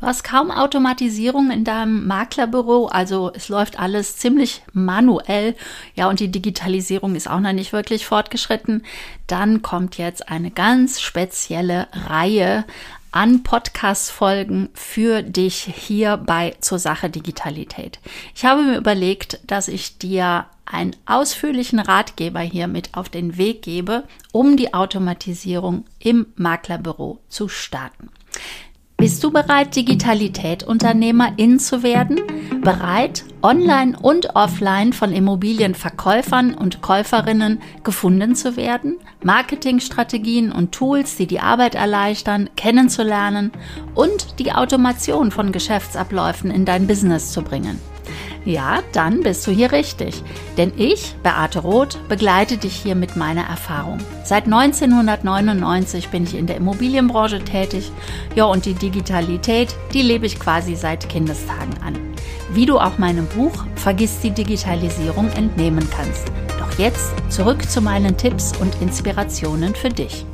Du hast kaum Automatisierung in deinem Maklerbüro, also es läuft alles ziemlich manuell. Ja, und die Digitalisierung ist auch noch nicht wirklich fortgeschritten. Dann kommt jetzt eine ganz spezielle Reihe an Podcast-Folgen für dich hier bei zur Sache Digitalität. Ich habe mir überlegt, dass ich dir einen ausführlichen Ratgeber hier mit auf den Weg gebe, um die Automatisierung im Maklerbüro zu starten. Bist du bereit, Digitalität-Unternehmerin zu werden? Bereit, online und offline von Immobilienverkäufern und Käuferinnen gefunden zu werden? Marketingstrategien und Tools, die die Arbeit erleichtern, kennenzulernen und die Automation von Geschäftsabläufen in dein Business zu bringen? Ja, dann bist du hier richtig. Denn ich, Beate Roth, begleite dich hier mit meiner Erfahrung. Seit 1999 bin ich in der Immobilienbranche tätig. Ja, und die Digitalität, die lebe ich quasi seit Kindestagen an. Wie du auch meinem Buch Vergiss die Digitalisierung entnehmen kannst. Doch jetzt zurück zu meinen Tipps und Inspirationen für dich.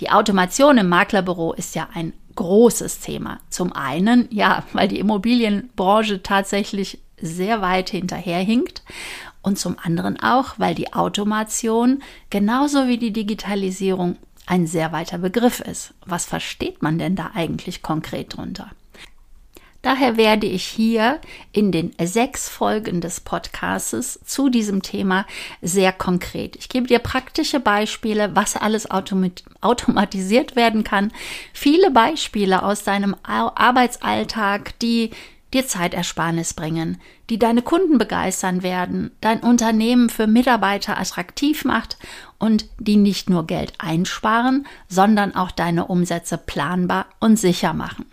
Die Automation im Maklerbüro ist ja ein großes Thema. Zum einen, ja, weil die Immobilienbranche tatsächlich sehr weit hinterherhinkt und zum anderen auch, weil die Automation genauso wie die Digitalisierung ein sehr weiter Begriff ist. Was versteht man denn da eigentlich konkret drunter? Daher werde ich hier in den sechs Folgen des Podcasts zu diesem Thema sehr konkret. Ich gebe dir praktische Beispiele, was alles automatisiert werden kann. Viele Beispiele aus deinem Arbeitsalltag, die dir Zeitersparnis bringen, die deine Kunden begeistern werden, dein Unternehmen für Mitarbeiter attraktiv macht und die nicht nur Geld einsparen, sondern auch deine Umsätze planbar und sicher machen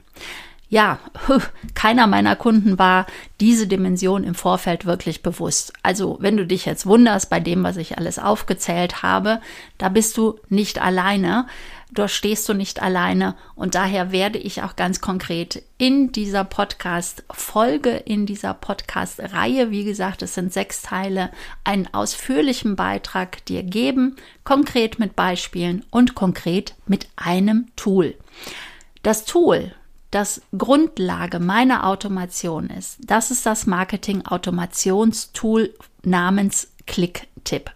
ja, keiner meiner Kunden war diese Dimension im Vorfeld wirklich bewusst. Also, wenn du dich jetzt wunderst bei dem, was ich alles aufgezählt habe, da bist du nicht alleine. Dort stehst du nicht alleine. Und daher werde ich auch ganz konkret in dieser Podcast-Folge, in dieser Podcast-Reihe, wie gesagt, es sind sechs Teile, einen ausführlichen Beitrag dir geben, konkret mit Beispielen und konkret mit einem Tool. Das Tool, das Grundlage meiner Automation ist. Das ist das Marketing-Automationstool namens ClickTip.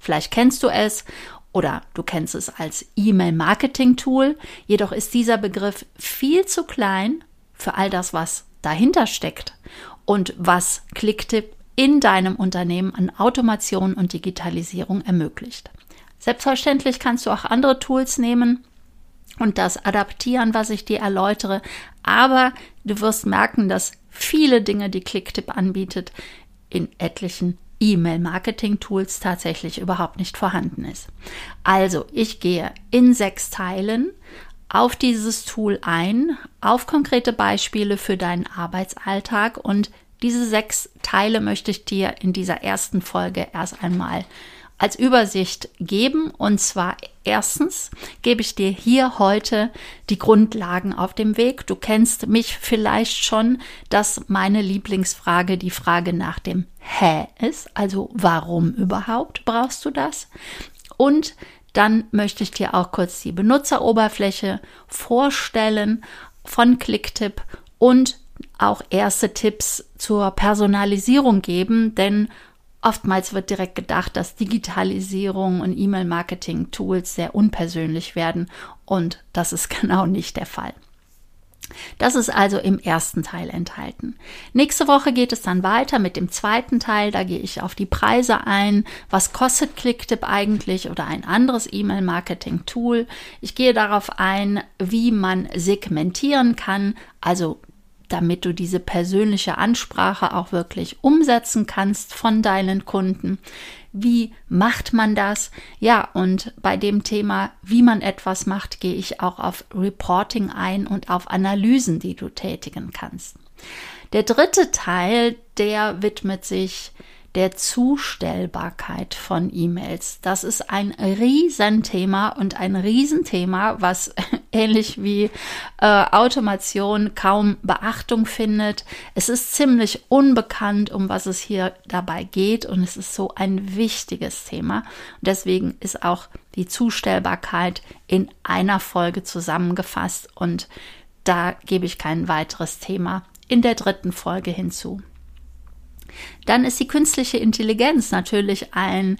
Vielleicht kennst du es oder du kennst es als E-Mail-Marketing-Tool. Jedoch ist dieser Begriff viel zu klein für all das, was dahinter steckt und was ClickTip in deinem Unternehmen an Automation und Digitalisierung ermöglicht. Selbstverständlich kannst du auch andere Tools nehmen, und das adaptieren, was ich dir erläutere. Aber du wirst merken, dass viele Dinge, die Clicktip anbietet, in etlichen E-Mail-Marketing-Tools tatsächlich überhaupt nicht vorhanden ist. Also, ich gehe in sechs Teilen auf dieses Tool ein, auf konkrete Beispiele für deinen Arbeitsalltag und diese sechs Teile möchte ich dir in dieser ersten Folge erst einmal als Übersicht geben. Und zwar erstens gebe ich dir hier heute die Grundlagen auf dem Weg. Du kennst mich vielleicht schon, dass meine Lieblingsfrage die Frage nach dem Hä ist. Also warum überhaupt brauchst du das? Und dann möchte ich dir auch kurz die Benutzeroberfläche vorstellen von Clicktip und auch erste Tipps zur Personalisierung geben, denn Oftmals wird direkt gedacht, dass Digitalisierung und E-Mail-Marketing-Tools sehr unpersönlich werden und das ist genau nicht der Fall. Das ist also im ersten Teil enthalten. Nächste Woche geht es dann weiter mit dem zweiten Teil. Da gehe ich auf die Preise ein. Was kostet Clicktip eigentlich oder ein anderes E-Mail-Marketing-Tool? Ich gehe darauf ein, wie man segmentieren kann, also damit du diese persönliche Ansprache auch wirklich umsetzen kannst von deinen Kunden. Wie macht man das? Ja, und bei dem Thema, wie man etwas macht, gehe ich auch auf Reporting ein und auf Analysen, die du tätigen kannst. Der dritte Teil, der widmet sich der Zustellbarkeit von E-Mails. Das ist ein Riesenthema und ein Riesenthema, was ähnlich wie äh, Automation kaum Beachtung findet. Es ist ziemlich unbekannt, um was es hier dabei geht und es ist so ein wichtiges Thema. Und deswegen ist auch die Zustellbarkeit in einer Folge zusammengefasst und da gebe ich kein weiteres Thema in der dritten Folge hinzu. Dann ist die künstliche Intelligenz natürlich ein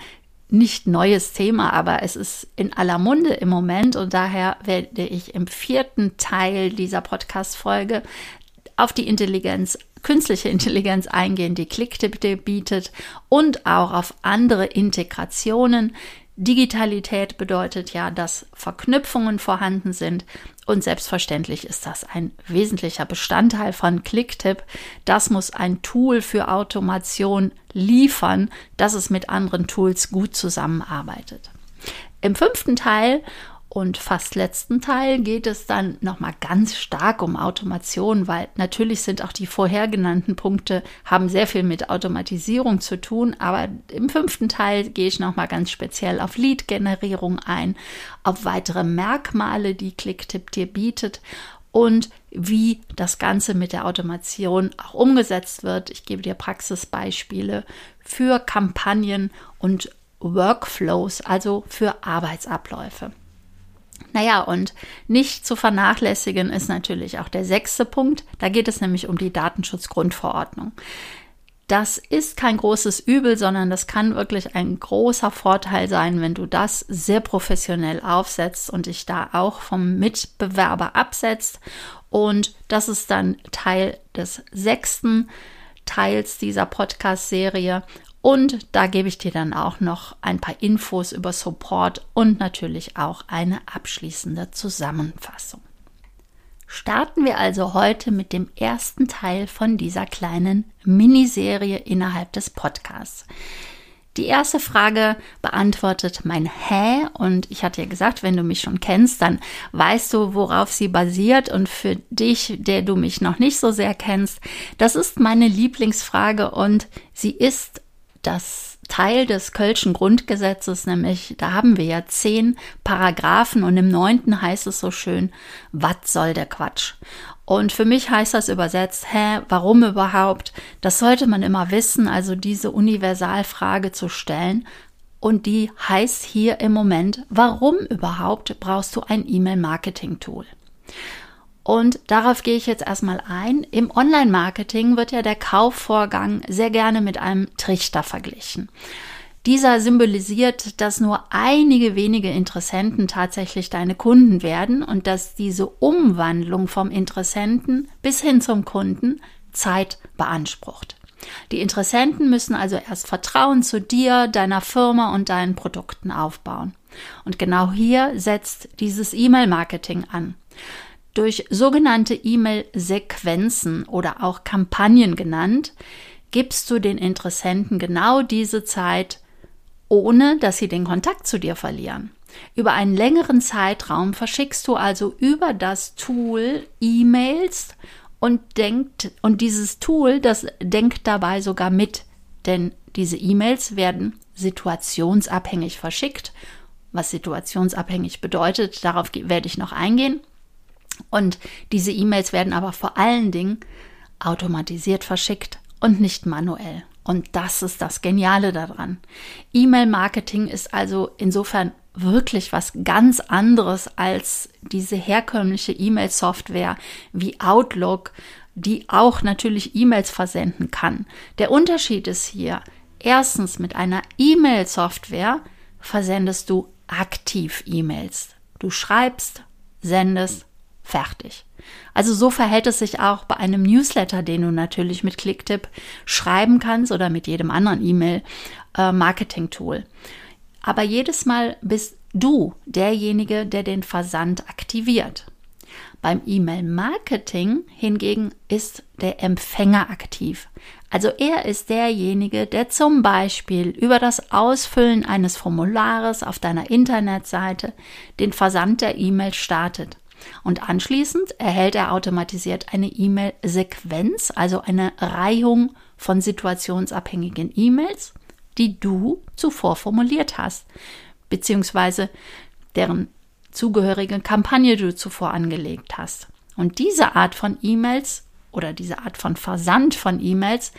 nicht neues Thema, aber es ist in aller Munde im Moment und daher werde ich im vierten Teil dieser Podcast-Folge auf die Intelligenz, künstliche Intelligenz eingehen, die Clicktip bietet und auch auf andere Integrationen, Digitalität bedeutet ja, dass Verknüpfungen vorhanden sind und selbstverständlich ist das ein wesentlicher Bestandteil von Clicktip. Das muss ein Tool für Automation liefern, dass es mit anderen Tools gut zusammenarbeitet. Im fünften Teil und fast letzten Teil geht es dann nochmal ganz stark um Automation, weil natürlich sind auch die vorher genannten Punkte, haben sehr viel mit Automatisierung zu tun. Aber im fünften Teil gehe ich nochmal ganz speziell auf Lead-Generierung ein, auf weitere Merkmale, die Clicktip dir bietet und wie das Ganze mit der Automation auch umgesetzt wird. Ich gebe dir Praxisbeispiele für Kampagnen und Workflows, also für Arbeitsabläufe. Naja, und nicht zu vernachlässigen ist natürlich auch der sechste Punkt. Da geht es nämlich um die Datenschutzgrundverordnung. Das ist kein großes Übel, sondern das kann wirklich ein großer Vorteil sein, wenn du das sehr professionell aufsetzt und dich da auch vom Mitbewerber absetzt. Und das ist dann Teil des sechsten Teils dieser Podcast-Serie. Und da gebe ich dir dann auch noch ein paar Infos über Support und natürlich auch eine abschließende Zusammenfassung. Starten wir also heute mit dem ersten Teil von dieser kleinen Miniserie innerhalb des Podcasts. Die erste Frage beantwortet mein Hä und ich hatte ja gesagt, wenn du mich schon kennst, dann weißt du, worauf sie basiert und für dich, der du mich noch nicht so sehr kennst, das ist meine Lieblingsfrage und sie ist das Teil des Kölschen Grundgesetzes, nämlich da haben wir ja zehn Paragraphen und im neunten heißt es so schön, was soll der Quatsch? Und für mich heißt das übersetzt, hä, warum überhaupt? Das sollte man immer wissen, also diese Universalfrage zu stellen. Und die heißt hier im Moment, warum überhaupt brauchst du ein E-Mail-Marketing-Tool? Und darauf gehe ich jetzt erstmal ein. Im Online-Marketing wird ja der Kaufvorgang sehr gerne mit einem Trichter verglichen. Dieser symbolisiert, dass nur einige wenige Interessenten tatsächlich deine Kunden werden und dass diese Umwandlung vom Interessenten bis hin zum Kunden Zeit beansprucht. Die Interessenten müssen also erst Vertrauen zu dir, deiner Firma und deinen Produkten aufbauen. Und genau hier setzt dieses E-Mail-Marketing an. Durch sogenannte E-Mail-Sequenzen oder auch Kampagnen genannt, gibst du den Interessenten genau diese Zeit, ohne dass sie den Kontakt zu dir verlieren. Über einen längeren Zeitraum verschickst du also über das Tool E-Mails und denkt, und dieses Tool, das denkt dabei sogar mit, denn diese E-Mails werden situationsabhängig verschickt. Was situationsabhängig bedeutet, darauf werde ich noch eingehen. Und diese E-Mails werden aber vor allen Dingen automatisiert verschickt und nicht manuell. Und das ist das Geniale daran. E-Mail-Marketing ist also insofern wirklich was ganz anderes als diese herkömmliche E-Mail-Software wie Outlook, die auch natürlich E-Mails versenden kann. Der Unterschied ist hier, erstens mit einer E-Mail-Software versendest du aktiv E-Mails. Du schreibst, sendest, Fertig. Also so verhält es sich auch bei einem Newsletter, den du natürlich mit Clicktip schreiben kannst oder mit jedem anderen E-Mail-Marketing-Tool. Äh, Aber jedes Mal bist du derjenige, der den Versand aktiviert. Beim E-Mail-Marketing hingegen ist der Empfänger aktiv. Also er ist derjenige, der zum Beispiel über das Ausfüllen eines Formulares auf deiner Internetseite den Versand der E-Mail startet. Und anschließend erhält er automatisiert eine E-Mail-Sequenz, also eine Reihung von situationsabhängigen E-Mails, die du zuvor formuliert hast, beziehungsweise deren zugehörige Kampagne du zuvor angelegt hast. Und diese Art von E-Mails oder diese Art von Versand von E-Mails,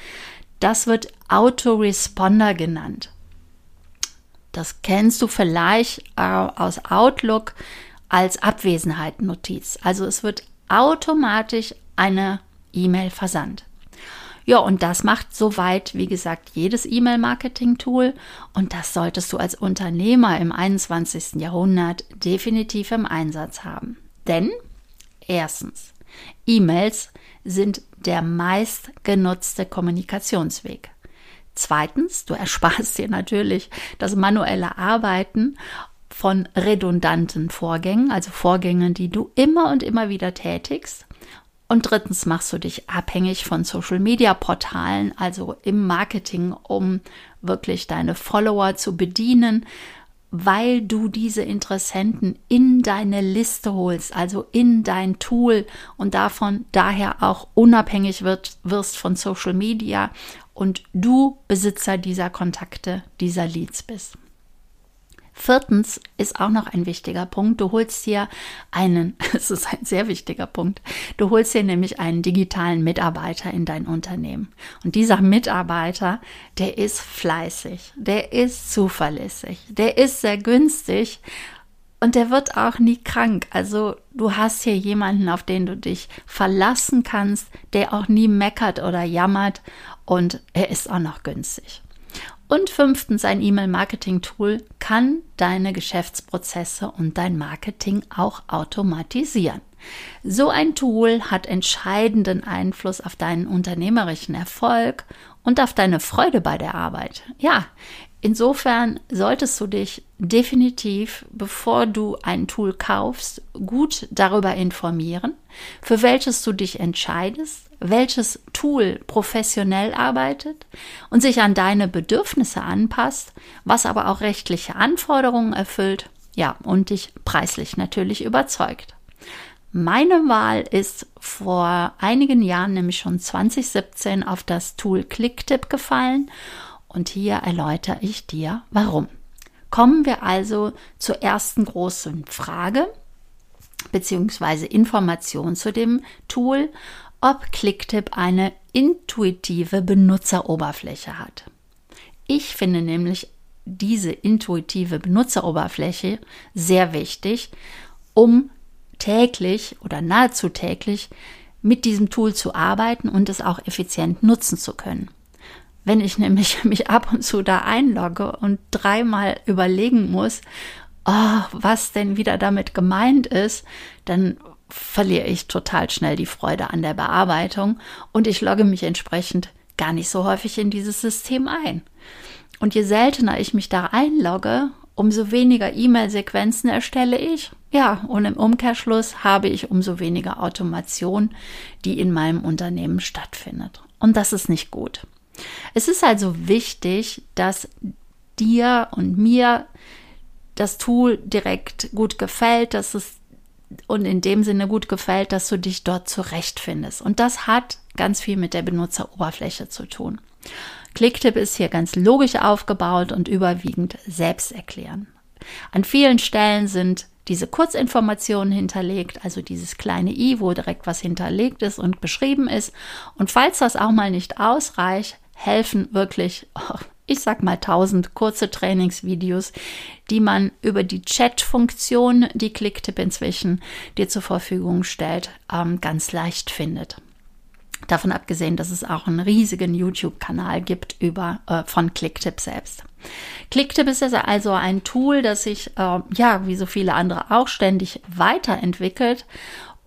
das wird Autoresponder genannt. Das kennst du vielleicht äh, aus Outlook als Abwesenheitennotiz. Also es wird automatisch eine E-Mail versandt. Ja, und das macht soweit, wie gesagt, jedes E-Mail-Marketing-Tool. Und das solltest du als Unternehmer im 21. Jahrhundert definitiv im Einsatz haben. Denn erstens, E-Mails sind der meistgenutzte Kommunikationsweg. Zweitens, du ersparst dir natürlich das manuelle Arbeiten von redundanten Vorgängen, also Vorgängen, die du immer und immer wieder tätigst. Und drittens machst du dich abhängig von Social-Media-Portalen, also im Marketing, um wirklich deine Follower zu bedienen, weil du diese Interessenten in deine Liste holst, also in dein Tool und davon daher auch unabhängig wird, wirst von Social Media und du Besitzer dieser Kontakte, dieser Leads bist. Viertens ist auch noch ein wichtiger Punkt. Du holst dir einen, es ist ein sehr wichtiger Punkt, du holst dir nämlich einen digitalen Mitarbeiter in dein Unternehmen. Und dieser Mitarbeiter, der ist fleißig, der ist zuverlässig, der ist sehr günstig und der wird auch nie krank. Also du hast hier jemanden, auf den du dich verlassen kannst, der auch nie meckert oder jammert und er ist auch noch günstig. Und fünftens, ein E-Mail-Marketing-Tool kann deine Geschäftsprozesse und dein Marketing auch automatisieren. So ein Tool hat entscheidenden Einfluss auf deinen unternehmerischen Erfolg und auf deine Freude bei der Arbeit. Ja, insofern solltest du dich definitiv, bevor du ein Tool kaufst, gut darüber informieren, für welches du dich entscheidest welches Tool professionell arbeitet und sich an deine Bedürfnisse anpasst, was aber auch rechtliche Anforderungen erfüllt, ja, und dich preislich natürlich überzeugt. Meine Wahl ist vor einigen Jahren, nämlich schon 2017, auf das Tool Clicktip gefallen und hier erläutere ich dir, warum. Kommen wir also zur ersten großen Frage beziehungsweise Information zu dem Tool ob Clicktip eine intuitive Benutzeroberfläche hat. Ich finde nämlich diese intuitive Benutzeroberfläche sehr wichtig, um täglich oder nahezu täglich mit diesem Tool zu arbeiten und es auch effizient nutzen zu können. Wenn ich nämlich mich ab und zu da einlogge und dreimal überlegen muss, oh, was denn wieder damit gemeint ist, dann verliere ich total schnell die Freude an der Bearbeitung und ich logge mich entsprechend gar nicht so häufig in dieses System ein. Und je seltener ich mich da einlogge, umso weniger E-Mail-Sequenzen erstelle ich. Ja, und im Umkehrschluss habe ich umso weniger Automation, die in meinem Unternehmen stattfindet. Und das ist nicht gut. Es ist also wichtig, dass dir und mir das Tool direkt gut gefällt, dass es und in dem Sinne gut gefällt, dass du dich dort zurechtfindest. Und das hat ganz viel mit der Benutzeroberfläche zu tun. Clicktip ist hier ganz logisch aufgebaut und überwiegend selbsterklärend. An vielen Stellen sind diese Kurzinformationen hinterlegt, also dieses kleine i, wo direkt was hinterlegt ist und beschrieben ist. Und falls das auch mal nicht ausreicht, helfen wirklich oh, ich sag mal tausend kurze Trainingsvideos, die man über die Chat-Funktion, die Clicktip inzwischen dir zur Verfügung stellt, ähm, ganz leicht findet. Davon abgesehen, dass es auch einen riesigen YouTube-Kanal gibt über äh, von Clicktip selbst. Clicktip ist also ein Tool, das sich äh, ja wie so viele andere auch ständig weiterentwickelt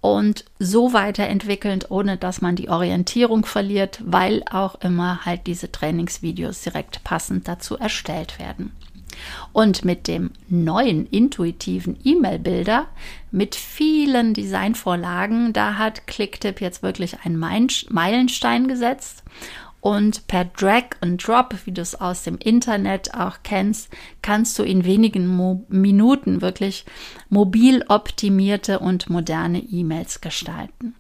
und so weiterentwickelnd, ohne dass man die Orientierung verliert, weil auch immer halt diese Trainingsvideos direkt passend dazu erstellt werden. Und mit dem neuen intuitiven E-Mail-Bilder mit vielen Designvorlagen, da hat Clicktip jetzt wirklich einen Meilenstein gesetzt und per Drag and Drop, wie du es aus dem Internet auch kennst, kannst du in wenigen Mo Minuten wirklich mobil optimierte und moderne E-Mails gestalten.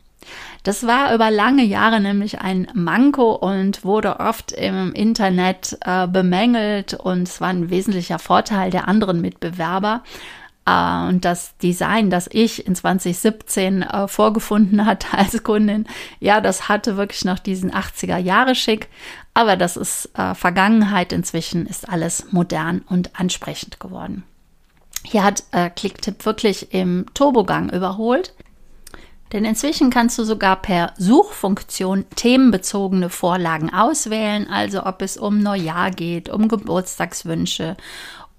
Das war über lange Jahre nämlich ein Manko und wurde oft im Internet äh, bemängelt und es war ein wesentlicher Vorteil der anderen Mitbewerber. Äh, und das Design, das ich in 2017 äh, vorgefunden hatte als Kundin, ja, das hatte wirklich noch diesen 80er Jahre Schick. Aber das ist äh, Vergangenheit. Inzwischen ist alles modern und ansprechend geworden. Hier hat äh, Clicktip wirklich im Turbogang überholt. Denn inzwischen kannst du sogar per Suchfunktion themenbezogene Vorlagen auswählen, also ob es um Neujahr geht, um Geburtstagswünsche,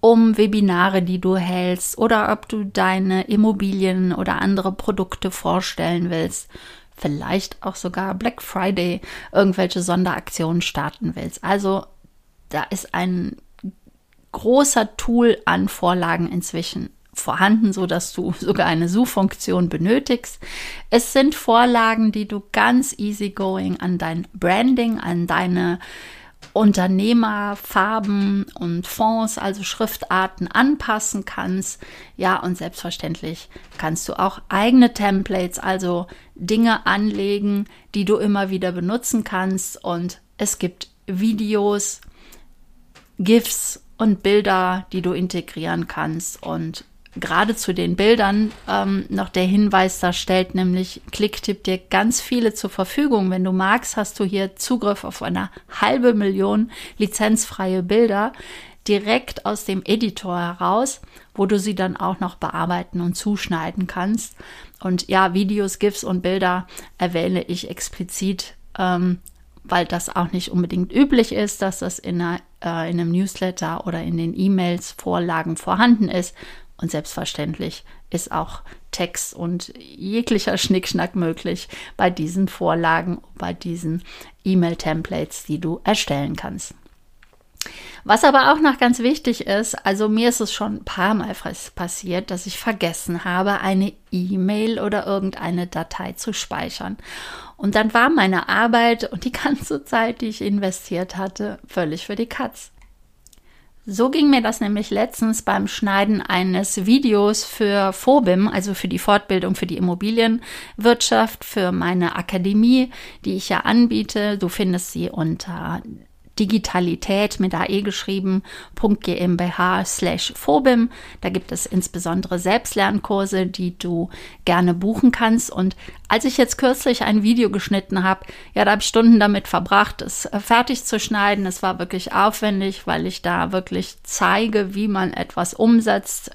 um Webinare, die du hältst oder ob du deine Immobilien oder andere Produkte vorstellen willst. Vielleicht auch sogar Black Friday irgendwelche Sonderaktionen starten willst. Also da ist ein großer Tool an Vorlagen inzwischen vorhanden, so dass du sogar eine Suchfunktion benötigst. Es sind Vorlagen, die du ganz easygoing an dein Branding, an deine Unternehmerfarben und Fonds, also Schriftarten anpassen kannst. Ja, und selbstverständlich kannst du auch eigene Templates, also Dinge anlegen, die du immer wieder benutzen kannst. Und es gibt Videos, GIFs und Bilder, die du integrieren kannst. Und gerade zu den Bildern ähm, noch der Hinweis, da stellt nämlich Clicktip dir ganz viele zur Verfügung. Wenn du magst, hast du hier Zugriff auf eine halbe Million lizenzfreie Bilder direkt aus dem Editor heraus, wo du sie dann auch noch bearbeiten und zuschneiden kannst. Und ja, Videos, GIFs und Bilder erwähne ich explizit, ähm, weil das auch nicht unbedingt üblich ist, dass das in, einer, äh, in einem Newsletter oder in den E-Mails Vorlagen vorhanden ist, und selbstverständlich ist auch Text und jeglicher Schnickschnack möglich bei diesen Vorlagen, bei diesen E-Mail-Templates, die du erstellen kannst. Was aber auch noch ganz wichtig ist, also mir ist es schon ein paar Mal passiert, dass ich vergessen habe, eine E-Mail oder irgendeine Datei zu speichern. Und dann war meine Arbeit und die ganze Zeit, die ich investiert hatte, völlig für die Katz. So ging mir das nämlich letztens beim Schneiden eines Videos für Phobim, also für die Fortbildung für die Immobilienwirtschaft, für meine Akademie, die ich ja anbiete. Du findest sie unter Digitalität mit AE geschrieben, .gmbh slash Phobim. Da gibt es insbesondere Selbstlernkurse, die du gerne buchen kannst. Und als ich jetzt kürzlich ein Video geschnitten habe, ja, da habe ich Stunden damit verbracht, es äh, fertig zu schneiden. Es war wirklich aufwendig, weil ich da wirklich zeige, wie man etwas umsetzt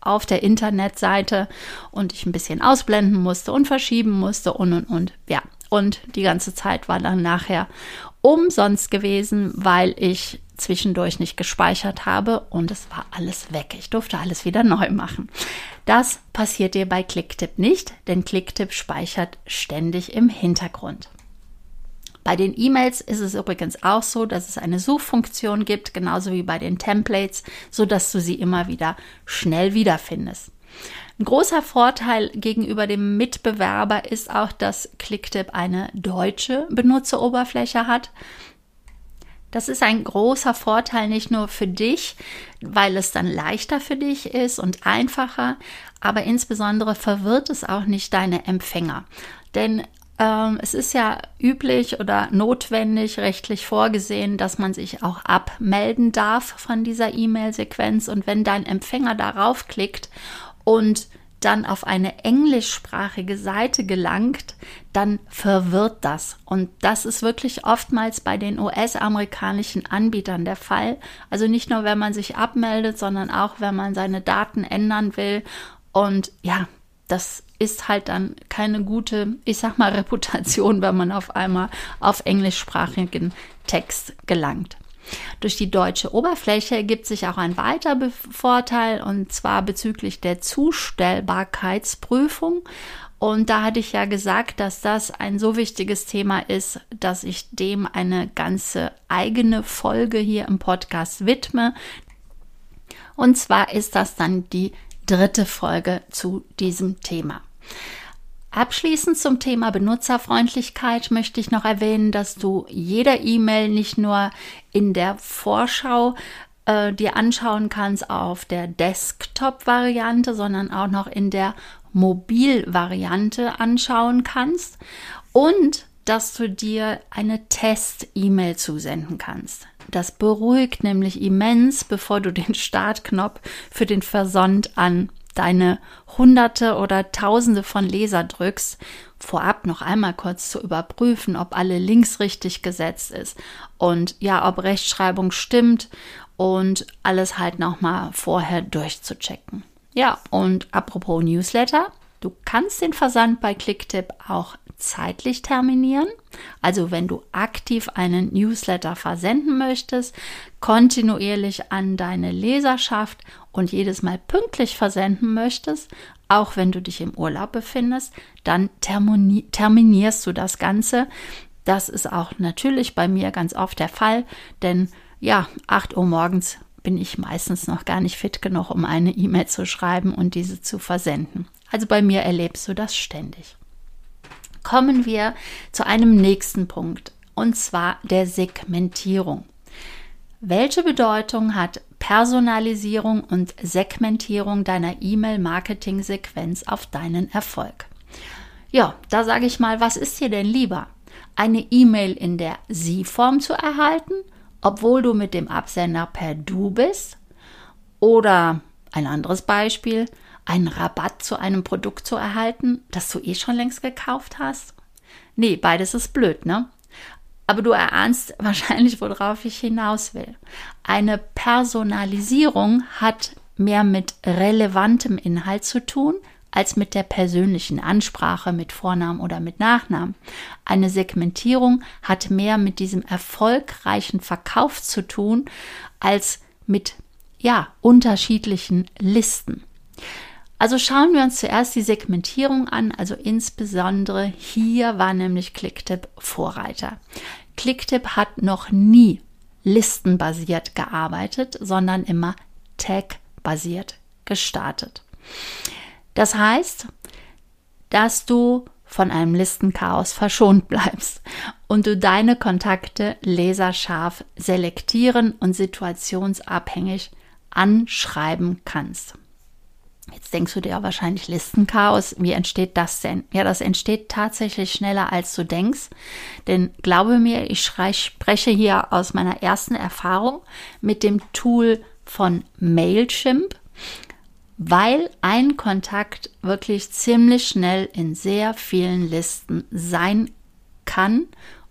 auf der Internetseite und ich ein bisschen ausblenden musste und verschieben musste und und und. Ja, und die ganze Zeit war dann nachher umsonst gewesen, weil ich zwischendurch nicht gespeichert habe und es war alles weg. Ich durfte alles wieder neu machen. Das passiert dir bei Clicktip nicht, denn Clicktip speichert ständig im Hintergrund. Bei den E-Mails ist es übrigens auch so, dass es eine Suchfunktion gibt, genauso wie bei den Templates, so dass du sie immer wieder schnell wiederfindest. Ein großer Vorteil gegenüber dem Mitbewerber ist auch, dass Clicktip eine deutsche Benutzeroberfläche hat. Das ist ein großer Vorteil nicht nur für dich, weil es dann leichter für dich ist und einfacher, aber insbesondere verwirrt es auch nicht deine Empfänger. Denn ähm, es ist ja üblich oder notwendig, rechtlich vorgesehen, dass man sich auch abmelden darf von dieser E-Mail-Sequenz. Und wenn dein Empfänger darauf klickt und dann auf eine englischsprachige Seite gelangt, dann verwirrt das. Und das ist wirklich oftmals bei den US-amerikanischen Anbietern der Fall. Also nicht nur, wenn man sich abmeldet, sondern auch, wenn man seine Daten ändern will. Und ja, das ist halt dann keine gute, ich sag mal, Reputation, wenn man auf einmal auf englischsprachigen Text gelangt. Durch die deutsche Oberfläche ergibt sich auch ein weiterer Vorteil und zwar bezüglich der Zustellbarkeitsprüfung. Und da hatte ich ja gesagt, dass das ein so wichtiges Thema ist, dass ich dem eine ganze eigene Folge hier im Podcast widme. Und zwar ist das dann die dritte Folge zu diesem Thema. Abschließend zum Thema Benutzerfreundlichkeit möchte ich noch erwähnen, dass du jeder E-Mail nicht nur in der Vorschau äh, dir anschauen kannst auf der Desktop-Variante, sondern auch noch in der Mobil-Variante anschauen kannst und dass du dir eine Test-E-Mail zusenden kannst. Das beruhigt nämlich immens, bevor du den Startknopf für den Versand an deine Hunderte oder Tausende von Leser drückst, vorab noch einmal kurz zu überprüfen, ob alle Links richtig gesetzt ist und ja, ob Rechtschreibung stimmt und alles halt nochmal vorher durchzuchecken. Ja, und apropos Newsletter, Du kannst den Versand bei Clicktip auch zeitlich terminieren. Also wenn du aktiv einen Newsletter versenden möchtest, kontinuierlich an deine Leserschaft und jedes Mal pünktlich versenden möchtest, auch wenn du dich im Urlaub befindest, dann terminierst du das Ganze. Das ist auch natürlich bei mir ganz oft der Fall, denn ja, 8 Uhr morgens bin ich meistens noch gar nicht fit genug, um eine E-Mail zu schreiben und diese zu versenden. Also bei mir erlebst du das ständig. Kommen wir zu einem nächsten Punkt, und zwar der Segmentierung. Welche Bedeutung hat Personalisierung und Segmentierung deiner E-Mail-Marketing-Sequenz auf deinen Erfolg? Ja, da sage ich mal, was ist dir denn lieber? Eine E-Mail in der Sie-Form zu erhalten obwohl du mit dem Absender per Du bist? Oder ein anderes Beispiel, einen Rabatt zu einem Produkt zu erhalten, das du eh schon längst gekauft hast? Nee, beides ist blöd, ne? Aber du erahnst wahrscheinlich, worauf ich hinaus will. Eine Personalisierung hat mehr mit relevantem Inhalt zu tun, als mit der persönlichen Ansprache mit Vornamen oder mit Nachnamen. Eine Segmentierung hat mehr mit diesem erfolgreichen Verkauf zu tun, als mit ja, unterschiedlichen Listen. Also schauen wir uns zuerst die Segmentierung an, also insbesondere hier war nämlich Clicktip Vorreiter. Clicktip hat noch nie listenbasiert gearbeitet, sondern immer tag-basiert gestartet. Das heißt, dass du von einem Listenchaos verschont bleibst und du deine Kontakte laserscharf selektieren und situationsabhängig anschreiben kannst. Jetzt denkst du dir wahrscheinlich Listenchaos. Wie entsteht das denn? Ja, das entsteht tatsächlich schneller, als du denkst. Denn glaube mir, ich spreche hier aus meiner ersten Erfahrung mit dem Tool von Mailchimp weil ein Kontakt wirklich ziemlich schnell in sehr vielen Listen sein kann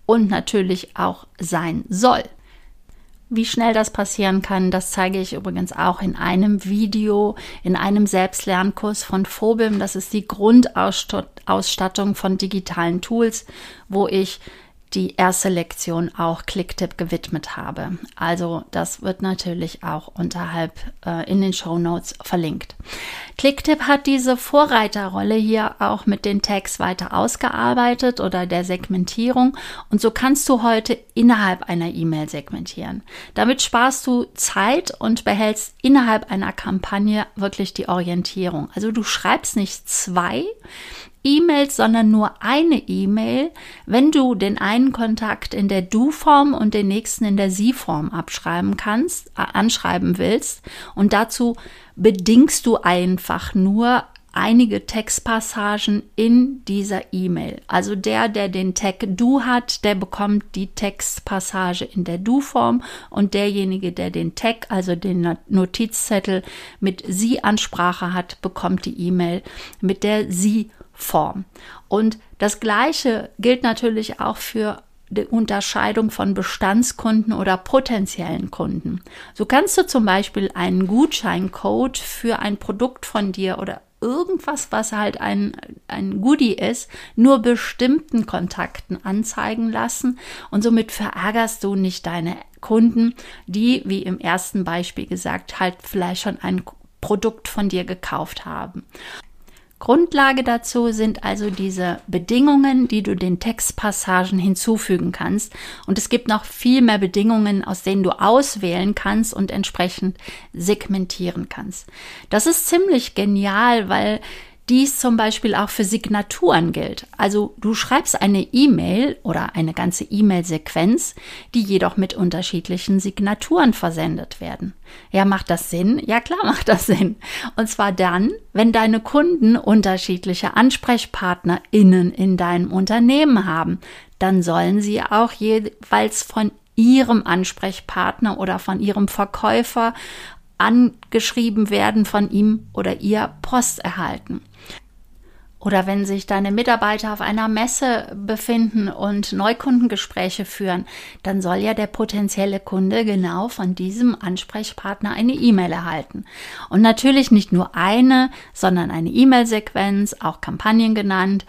und natürlich auch sein soll. Wie schnell das passieren kann, das zeige ich übrigens auch in einem Video, in einem Selbstlernkurs von Phobim. Das ist die Grundausstattung von digitalen Tools, wo ich die erste Lektion auch Clicktip gewidmet habe. Also das wird natürlich auch unterhalb äh, in den Show Notes verlinkt. Clicktip hat diese Vorreiterrolle hier auch mit den Tags weiter ausgearbeitet oder der Segmentierung und so kannst du heute innerhalb einer E-Mail segmentieren. Damit sparst du Zeit und behältst innerhalb einer Kampagne wirklich die Orientierung. Also du schreibst nicht zwei, E-Mails, sondern nur eine E-Mail, wenn du den einen Kontakt in der Du-Form und den nächsten in der Sie-Form abschreiben kannst, äh, anschreiben willst. Und dazu bedingst du einfach nur einige Textpassagen in dieser E-Mail. Also der, der den Tag Du hat, der bekommt die Textpassage in der Du-Form und derjenige, der den Tag, also den Notizzettel mit Sie-Ansprache hat, bekommt die E-Mail mit der Sie-Form. Form. Und das Gleiche gilt natürlich auch für die Unterscheidung von Bestandskunden oder potenziellen Kunden. So kannst du zum Beispiel einen Gutscheincode für ein Produkt von dir oder irgendwas, was halt ein, ein Goodie ist, nur bestimmten Kontakten anzeigen lassen und somit verärgerst du nicht deine Kunden, die, wie im ersten Beispiel gesagt, halt vielleicht schon ein Produkt von dir gekauft haben. Grundlage dazu sind also diese Bedingungen, die du den Textpassagen hinzufügen kannst. Und es gibt noch viel mehr Bedingungen, aus denen du auswählen kannst und entsprechend segmentieren kannst. Das ist ziemlich genial, weil dies zum Beispiel auch für Signaturen gilt. Also du schreibst eine E-Mail oder eine ganze E-Mail-Sequenz, die jedoch mit unterschiedlichen Signaturen versendet werden. Ja, macht das Sinn? Ja, klar macht das Sinn. Und zwar dann, wenn deine Kunden unterschiedliche AnsprechpartnerInnen in deinem Unternehmen haben, dann sollen sie auch jeweils von ihrem Ansprechpartner oder von ihrem Verkäufer angeschrieben werden, von ihm oder ihr Post erhalten. Oder wenn sich deine Mitarbeiter auf einer Messe befinden und Neukundengespräche führen, dann soll ja der potenzielle Kunde genau von diesem Ansprechpartner eine E-Mail erhalten. Und natürlich nicht nur eine, sondern eine E-Mail-Sequenz, auch Kampagnen genannt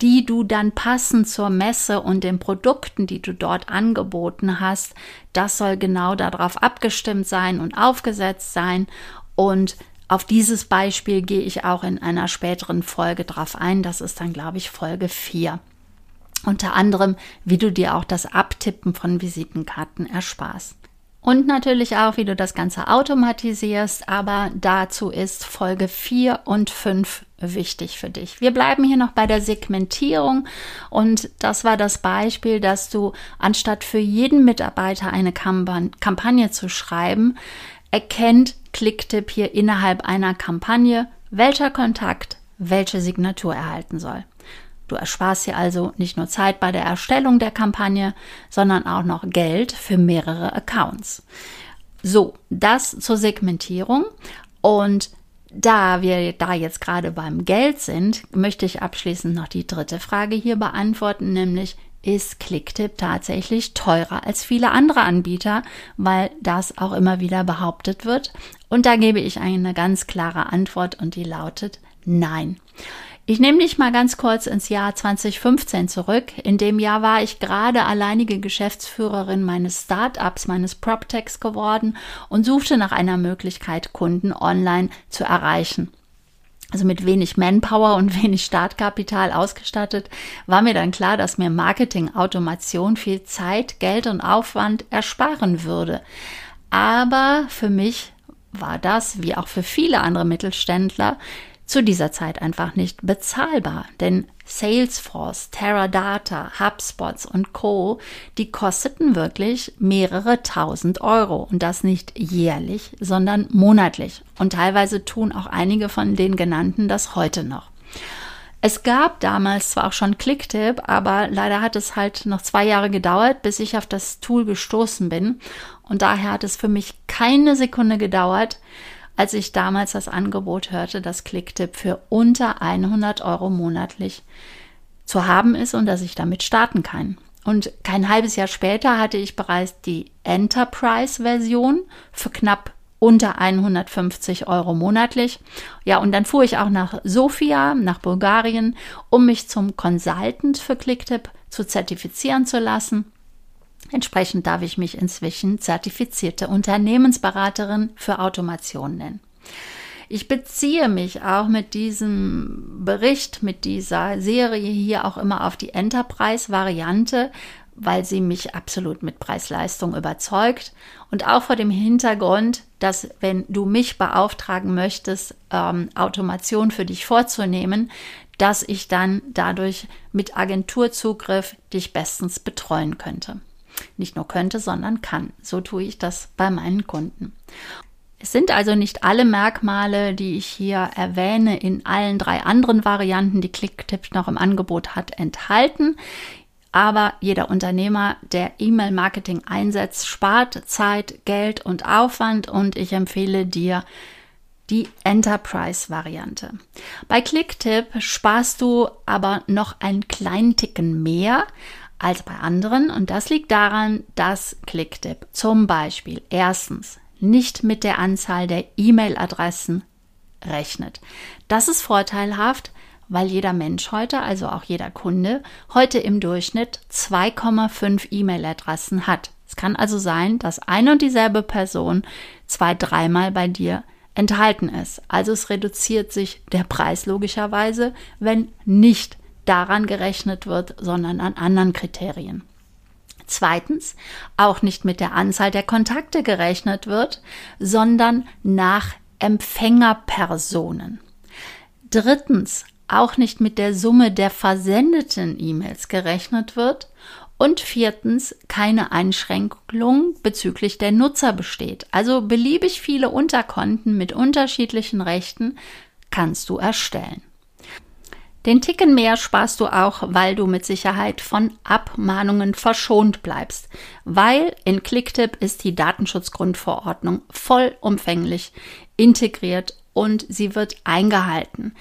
die du dann passend zur Messe und den Produkten, die du dort angeboten hast, das soll genau darauf abgestimmt sein und aufgesetzt sein. Und auf dieses Beispiel gehe ich auch in einer späteren Folge drauf ein. Das ist dann, glaube ich, Folge 4. Unter anderem, wie du dir auch das Abtippen von Visitenkarten ersparst. Und natürlich auch, wie du das Ganze automatisierst, aber dazu ist Folge 4 und 5 wichtig für dich. Wir bleiben hier noch bei der Segmentierung und das war das Beispiel, dass du anstatt für jeden Mitarbeiter eine Kampagne zu schreiben, erkennt Clicktip hier innerhalb einer Kampagne, welcher Kontakt welche Signatur erhalten soll. Du ersparst dir also nicht nur Zeit bei der Erstellung der Kampagne, sondern auch noch Geld für mehrere Accounts. So, das zur Segmentierung. Und da wir da jetzt gerade beim Geld sind, möchte ich abschließend noch die dritte Frage hier beantworten, nämlich ist Clicktip tatsächlich teurer als viele andere Anbieter, weil das auch immer wieder behauptet wird. Und da gebe ich eine ganz klare Antwort und die lautet Nein. Ich nehme dich mal ganz kurz ins Jahr 2015 zurück. In dem Jahr war ich gerade alleinige Geschäftsführerin meines Startups, meines PropTechs geworden und suchte nach einer Möglichkeit, Kunden online zu erreichen. Also mit wenig Manpower und wenig Startkapital ausgestattet, war mir dann klar, dass mir Marketing-Automation viel Zeit, Geld und Aufwand ersparen würde. Aber für mich war das, wie auch für viele andere Mittelständler, zu dieser Zeit einfach nicht bezahlbar, denn Salesforce, Teradata, HubSpots und Co, die kosteten wirklich mehrere tausend Euro und das nicht jährlich, sondern monatlich. Und teilweise tun auch einige von den genannten das heute noch. Es gab damals zwar auch schon Clicktip, aber leider hat es halt noch zwei Jahre gedauert, bis ich auf das Tool gestoßen bin. Und daher hat es für mich keine Sekunde gedauert, als ich damals das Angebot hörte, dass Clicktip für unter 100 Euro monatlich zu haben ist und dass ich damit starten kann. Und kein halbes Jahr später hatte ich bereits die Enterprise-Version für knapp unter 150 Euro monatlich. Ja, und dann fuhr ich auch nach Sofia, nach Bulgarien, um mich zum Consultant für Clicktip zu zertifizieren zu lassen. Entsprechend darf ich mich inzwischen zertifizierte Unternehmensberaterin für Automation nennen. Ich beziehe mich auch mit diesem Bericht, mit dieser Serie hier auch immer auf die Enterprise-Variante, weil sie mich absolut mit Preis-Leistung überzeugt und auch vor dem Hintergrund, dass wenn du mich beauftragen möchtest, ähm, Automation für dich vorzunehmen, dass ich dann dadurch mit Agenturzugriff dich bestens betreuen könnte. Nicht nur könnte, sondern kann. So tue ich das bei meinen Kunden. Es sind also nicht alle Merkmale, die ich hier erwähne, in allen drei anderen Varianten, die Clicktip noch im Angebot hat, enthalten. Aber jeder Unternehmer, der E-Mail-Marketing einsetzt, spart Zeit, Geld und Aufwand und ich empfehle dir die Enterprise-Variante. Bei Clicktip sparst du aber noch einen kleinen Ticken mehr, als bei anderen und das liegt daran, dass Clicktip zum Beispiel erstens nicht mit der Anzahl der E-Mail-Adressen rechnet. Das ist vorteilhaft, weil jeder Mensch heute, also auch jeder Kunde, heute im Durchschnitt 2,5 E-Mail-Adressen hat. Es kann also sein, dass eine und dieselbe Person zwei, dreimal bei dir enthalten ist. Also es reduziert sich der Preis logischerweise, wenn nicht daran gerechnet wird, sondern an anderen Kriterien. Zweitens, auch nicht mit der Anzahl der Kontakte gerechnet wird, sondern nach Empfängerpersonen. Drittens, auch nicht mit der Summe der versendeten E-Mails gerechnet wird. Und viertens, keine Einschränkung bezüglich der Nutzer besteht. Also beliebig viele Unterkonten mit unterschiedlichen Rechten kannst du erstellen. Den Ticken mehr sparst du auch, weil du mit Sicherheit von Abmahnungen verschont bleibst, weil in Clicktip ist die Datenschutzgrundverordnung vollumfänglich integriert und sie wird eingehalten.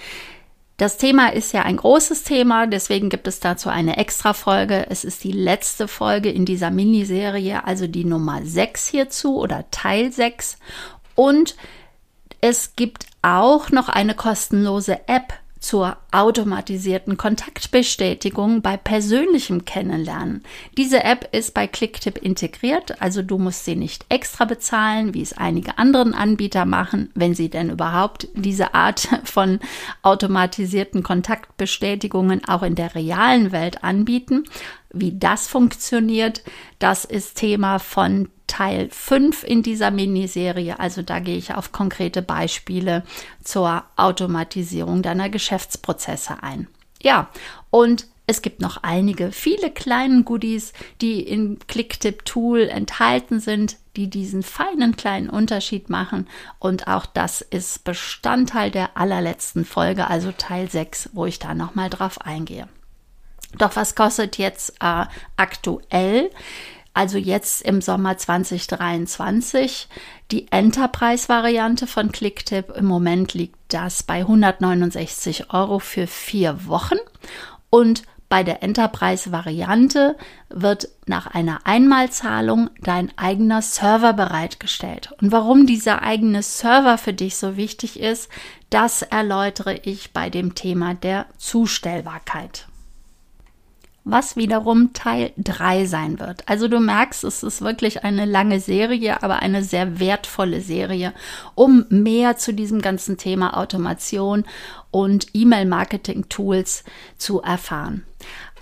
Das Thema ist ja ein großes Thema, deswegen gibt es dazu eine Extra-Folge. Es ist die letzte Folge in dieser Miniserie, also die Nummer 6 hierzu oder Teil 6. Und es gibt auch noch eine kostenlose App zur automatisierten Kontaktbestätigung bei persönlichem Kennenlernen. Diese App ist bei Clicktip integriert, also du musst sie nicht extra bezahlen, wie es einige anderen Anbieter machen, wenn sie denn überhaupt diese Art von automatisierten Kontaktbestätigungen auch in der realen Welt anbieten. Wie das funktioniert, das ist Thema von Teil 5 in dieser Miniserie. Also da gehe ich auf konkrete Beispiele zur Automatisierung deiner Geschäftsprozesse ein. Ja, und es gibt noch einige, viele kleinen Goodies, die im Clicktip-Tool enthalten sind, die diesen feinen kleinen Unterschied machen. Und auch das ist Bestandteil der allerletzten Folge, also Teil 6, wo ich da nochmal drauf eingehe. Doch was kostet jetzt äh, aktuell? Also jetzt im Sommer 2023 die Enterprise-Variante von Clicktip. Im Moment liegt das bei 169 Euro für vier Wochen. Und bei der Enterprise-Variante wird nach einer Einmalzahlung dein eigener Server bereitgestellt. Und warum dieser eigene Server für dich so wichtig ist, das erläutere ich bei dem Thema der Zustellbarkeit was wiederum Teil 3 sein wird. Also du merkst, es ist wirklich eine lange Serie, aber eine sehr wertvolle Serie, um mehr zu diesem ganzen Thema Automation und E-Mail-Marketing-Tools zu erfahren.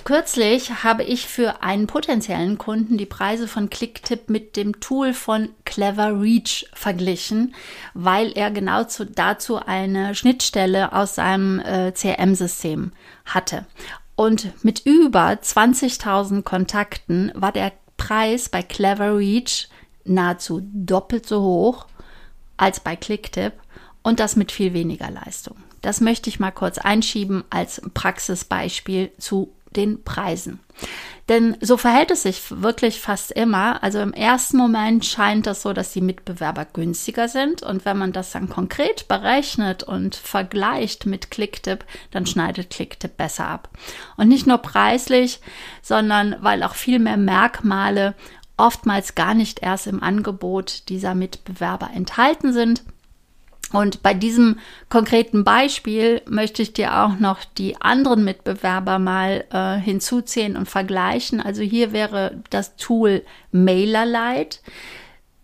Kürzlich habe ich für einen potenziellen Kunden die Preise von Clicktip mit dem Tool von Clever Reach verglichen, weil er genau zu, dazu eine Schnittstelle aus seinem äh, CRM-System hatte. Und mit über 20.000 Kontakten war der Preis bei Clever Reach nahezu doppelt so hoch als bei Clicktip und das mit viel weniger Leistung. Das möchte ich mal kurz einschieben als Praxisbeispiel zu den Preisen. Denn so verhält es sich wirklich fast immer. Also im ersten Moment scheint das so, dass die Mitbewerber günstiger sind. Und wenn man das dann konkret berechnet und vergleicht mit Clicktip, dann schneidet Clicktip besser ab. Und nicht nur preislich, sondern weil auch viel mehr Merkmale oftmals gar nicht erst im Angebot dieser Mitbewerber enthalten sind. Und bei diesem konkreten Beispiel möchte ich dir auch noch die anderen Mitbewerber mal äh, hinzuziehen und vergleichen. Also hier wäre das Tool MailerLite,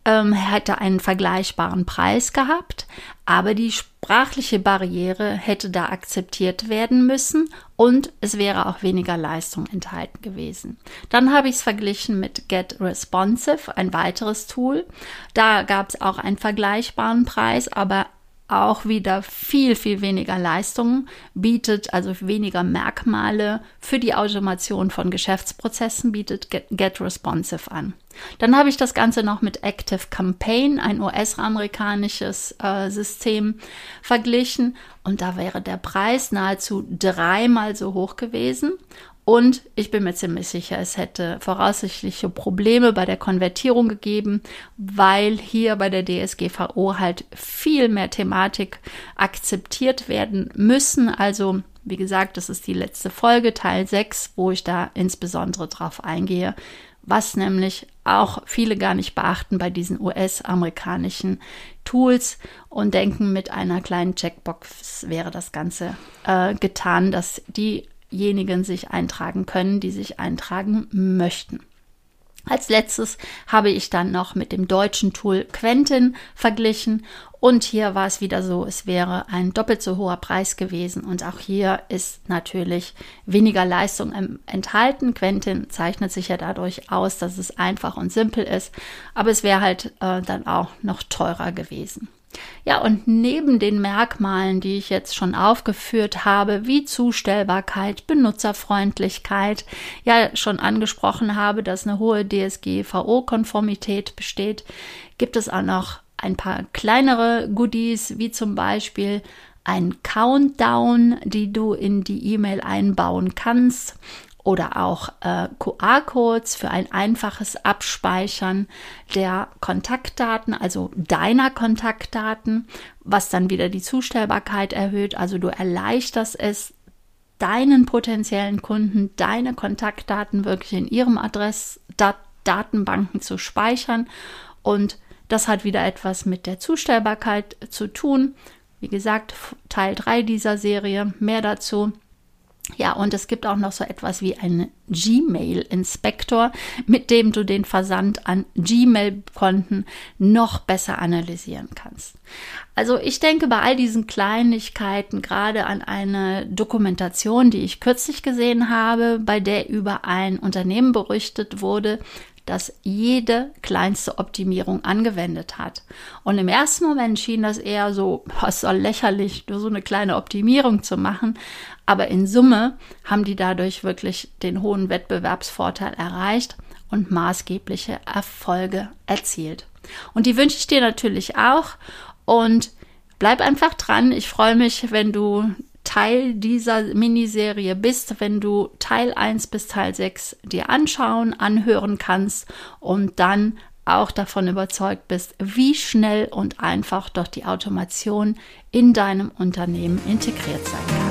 ähm, hätte einen vergleichbaren Preis gehabt, aber die sprachliche Barriere hätte da akzeptiert werden müssen und es wäre auch weniger Leistung enthalten gewesen. Dann habe ich es verglichen mit Get Responsive, ein weiteres Tool. Da gab es auch einen vergleichbaren Preis, aber auch wieder viel, viel weniger Leistung bietet, also weniger Merkmale für die Automation von Geschäftsprozessen bietet Get, Get Responsive an. Dann habe ich das Ganze noch mit Active Campaign, ein US-amerikanisches äh, System, verglichen und da wäre der Preis nahezu dreimal so hoch gewesen und ich bin mir ziemlich sicher, es hätte voraussichtliche Probleme bei der Konvertierung gegeben, weil hier bei der DSGVO halt viel mehr Thematik akzeptiert werden müssen. Also, wie gesagt, das ist die letzte Folge, Teil 6, wo ich da insbesondere drauf eingehe, was nämlich auch viele gar nicht beachten bei diesen US-amerikanischen Tools und denken, mit einer kleinen Checkbox wäre das Ganze äh, getan, dass die diejenigen sich eintragen können, die sich eintragen möchten. Als letztes habe ich dann noch mit dem deutschen Tool Quentin verglichen und hier war es wieder so, es wäre ein doppelt so hoher Preis gewesen und auch hier ist natürlich weniger Leistung enthalten. Quentin zeichnet sich ja dadurch aus, dass es einfach und simpel ist, aber es wäre halt äh, dann auch noch teurer gewesen. Ja, und neben den Merkmalen, die ich jetzt schon aufgeführt habe, wie Zustellbarkeit, Benutzerfreundlichkeit, ja schon angesprochen habe, dass eine hohe DSGVO-Konformität besteht, gibt es auch noch ein paar kleinere Goodies, wie zum Beispiel ein Countdown, die du in die E-Mail einbauen kannst oder auch äh, QR-Codes für ein einfaches Abspeichern der Kontaktdaten, also deiner Kontaktdaten, was dann wieder die Zustellbarkeit erhöht. Also du erleichterst es, deinen potenziellen Kunden deine Kontaktdaten wirklich in ihrem Adressdatenbanken zu speichern und das hat wieder etwas mit der Zustellbarkeit zu tun. Wie gesagt, Teil 3 dieser Serie, mehr dazu. Ja, und es gibt auch noch so etwas wie einen Gmail-Inspektor, mit dem du den Versand an Gmail-Konten noch besser analysieren kannst. Also ich denke bei all diesen Kleinigkeiten gerade an eine Dokumentation, die ich kürzlich gesehen habe, bei der über ein Unternehmen berichtet wurde, das jede kleinste Optimierung angewendet hat. Und im ersten Moment schien das eher so, was soll lächerlich, nur so eine kleine Optimierung zu machen. Aber in Summe haben die dadurch wirklich den hohen Wettbewerbsvorteil erreicht und maßgebliche Erfolge erzielt. Und die wünsche ich dir natürlich auch. Und bleib einfach dran. Ich freue mich, wenn du Teil dieser Miniserie bist, wenn du Teil 1 bis Teil 6 dir anschauen, anhören kannst und dann auch davon überzeugt bist, wie schnell und einfach doch die Automation in deinem Unternehmen integriert sein kann.